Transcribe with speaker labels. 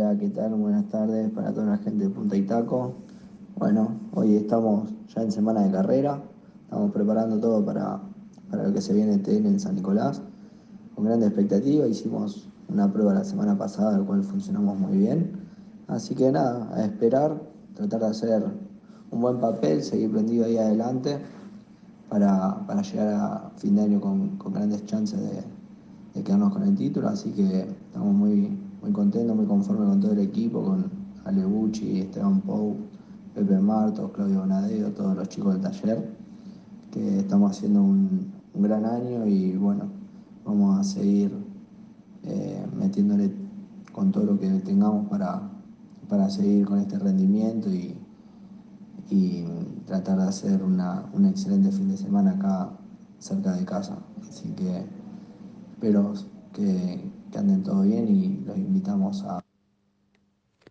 Speaker 1: Hola, ¿qué tal? Buenas tardes para toda la gente de Punta Itaco. Bueno, hoy estamos ya en semana de carrera, estamos preparando todo para, para lo que se viene TN en San Nicolás. Con grande expectativa, hicimos una prueba la semana pasada, la cual funcionamos muy bien. Así que nada, a esperar, tratar de hacer un buen papel, seguir prendido ahí adelante para, llegar a fin de año con, grandes chances de, de quedarnos con el título. Así que estamos muy, muy contento, muy conforme con todo el equipo, con Ale Bucci, Esteban Pou, Pepe Martos, Claudio Bonadeo, todos los chicos del taller, que estamos haciendo un, gran año y bueno, vamos a seguir eh, metiéndole con todo lo que tengamos para, para seguir con este rendimiento y, y tratar de hacer una, un excelente fin de semana acá cerca de casa. Así que espero que, que anden todo bien y los invitamos a